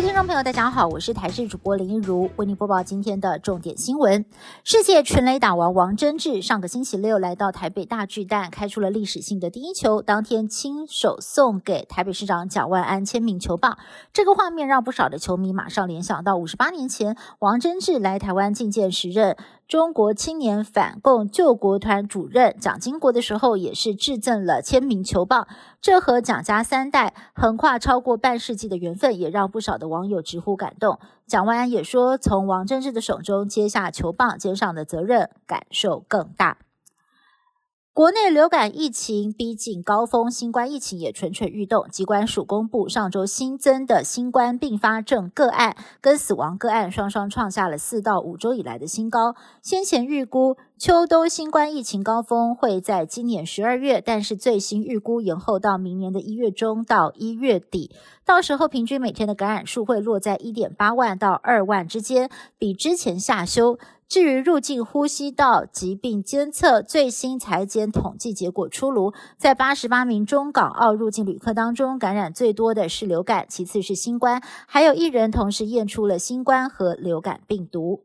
听众朋友，大家好，我是台视主播林一如，为您播报今天的重点新闻。世界全垒打王王贞治上个星期六来到台北大巨蛋，开出了历史性的第一球，当天亲手送给台北市长蒋万安签名球棒。这个画面让不少的球迷马上联想到五十八年前王贞治来台湾觐见时任。中国青年反共救国团主任蒋经国的时候，也是致赠了签名球棒。这和蒋家三代横跨超过半世纪的缘分，也让不少的网友直呼感动。蒋万安也说，从王政志的手中接下球棒，肩上的责任感受更大。国内流感疫情逼近高峰，新冠疫情也蠢蠢欲动。机关署公布上周新增的新冠并发症个案跟死亡个案双双创下了四到五周以来的新高。先前预估秋冬新冠疫情高峰会在今年十二月，但是最新预估延后到明年的一月中到一月底，到时候平均每天的感染数会落在一点八万到二万之间，比之前下修。至于入境呼吸道疾病监测最新裁检统计结果出炉，在八十八名中港澳入境旅客当中，感染最多的是流感，其次是新冠，还有一人同时验出了新冠和流感病毒。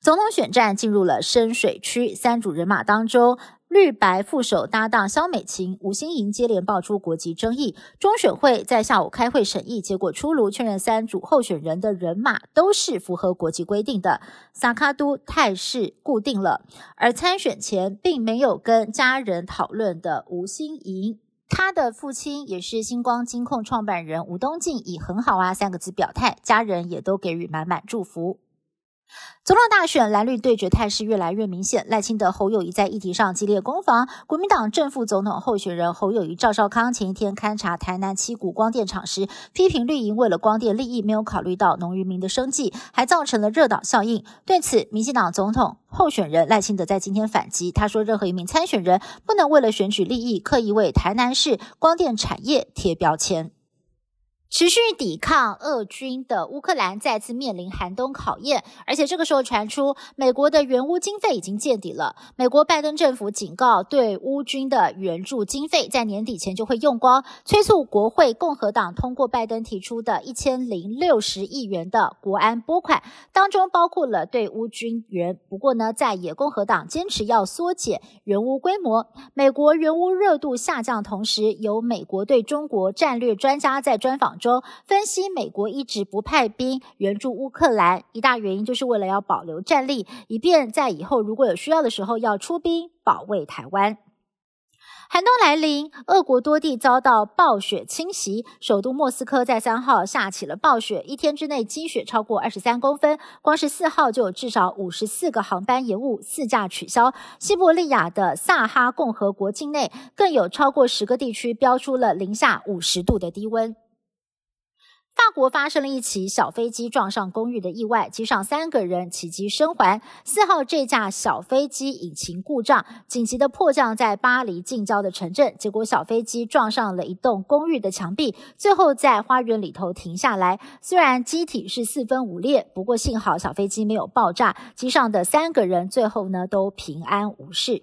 总统选战进入了深水区，三组人马当中。绿白副手搭档肖美琴、吴欣莹接连爆出国籍争议，中选会在下午开会审议，结果出炉，确认三组候选人的人马都是符合国籍规定的，萨卡都态势固定了。而参选前并没有跟家人讨论的吴欣莹，他的父亲也是星光金控创办人吴东进，以很好啊三个字表态，家人也都给予满满祝福。总统大选蓝绿对决态势越来越明显，赖清德、侯友谊在议题上激烈攻防。国民党正副总统候选人侯友谊、赵少康前一天勘察台南七股光电厂时，批评绿营为了光电利益，没有考虑到农渔民的生计，还造成了热岛效应。对此，民进党总统候选人赖清德在今天反击，他说：“任何一名参选人不能为了选举利益，刻意为台南市光电产业贴标签。”持续抵抗俄军的乌克兰再次面临寒冬考验，而且这个时候传出美国的援乌经费已经见底了。美国拜登政府警告，对乌军的援助经费在年底前就会用光，催促国会共和党通过拜登提出的一千零六十亿元的国安拨款，当中包括了对乌军援。不过呢，在野共和党坚持要缩减援乌规模，美国援乌热度下降，同时有美国对中国战略专家在专访中分析，美国一直不派兵援助乌克兰，一大原因就是为了要保留战力，以便在以后如果有需要的时候要出兵保卫台湾。寒冬来临，俄国多地遭到暴雪侵袭，首都莫斯科在三号下起了暴雪，一天之内积雪超过二十三公分，光是四号就有至少五十四个航班延误，四架取消。西伯利亚的萨哈共和国境内更有超过十个地区标出了零下五十度的低温。法国发生了一起小飞机撞上公寓的意外，机上三个人奇迹生还。四号这架小飞机引擎故障，紧急的迫降在巴黎近郊的城镇，结果小飞机撞上了一栋公寓的墙壁，最后在花园里头停下来。虽然机体是四分五裂，不过幸好小飞机没有爆炸，机上的三个人最后呢都平安无事。